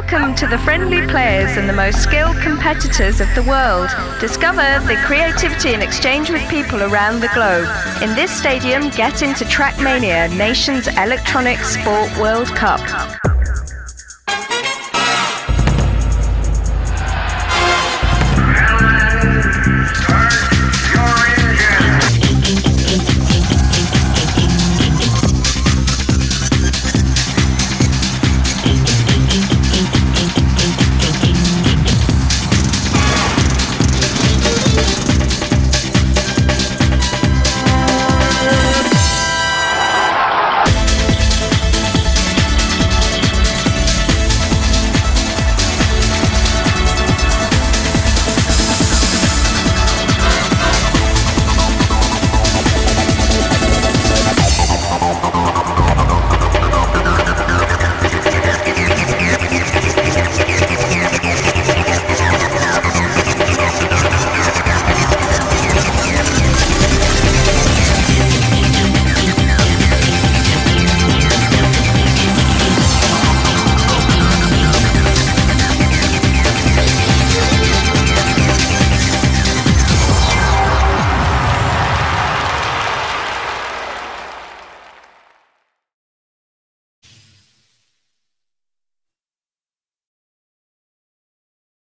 Welcome to the friendly players and the most skilled competitors of the world. Discover the creativity and exchange with people around the globe. In this stadium, get into Trackmania, Nations Electronic Sport World Cup.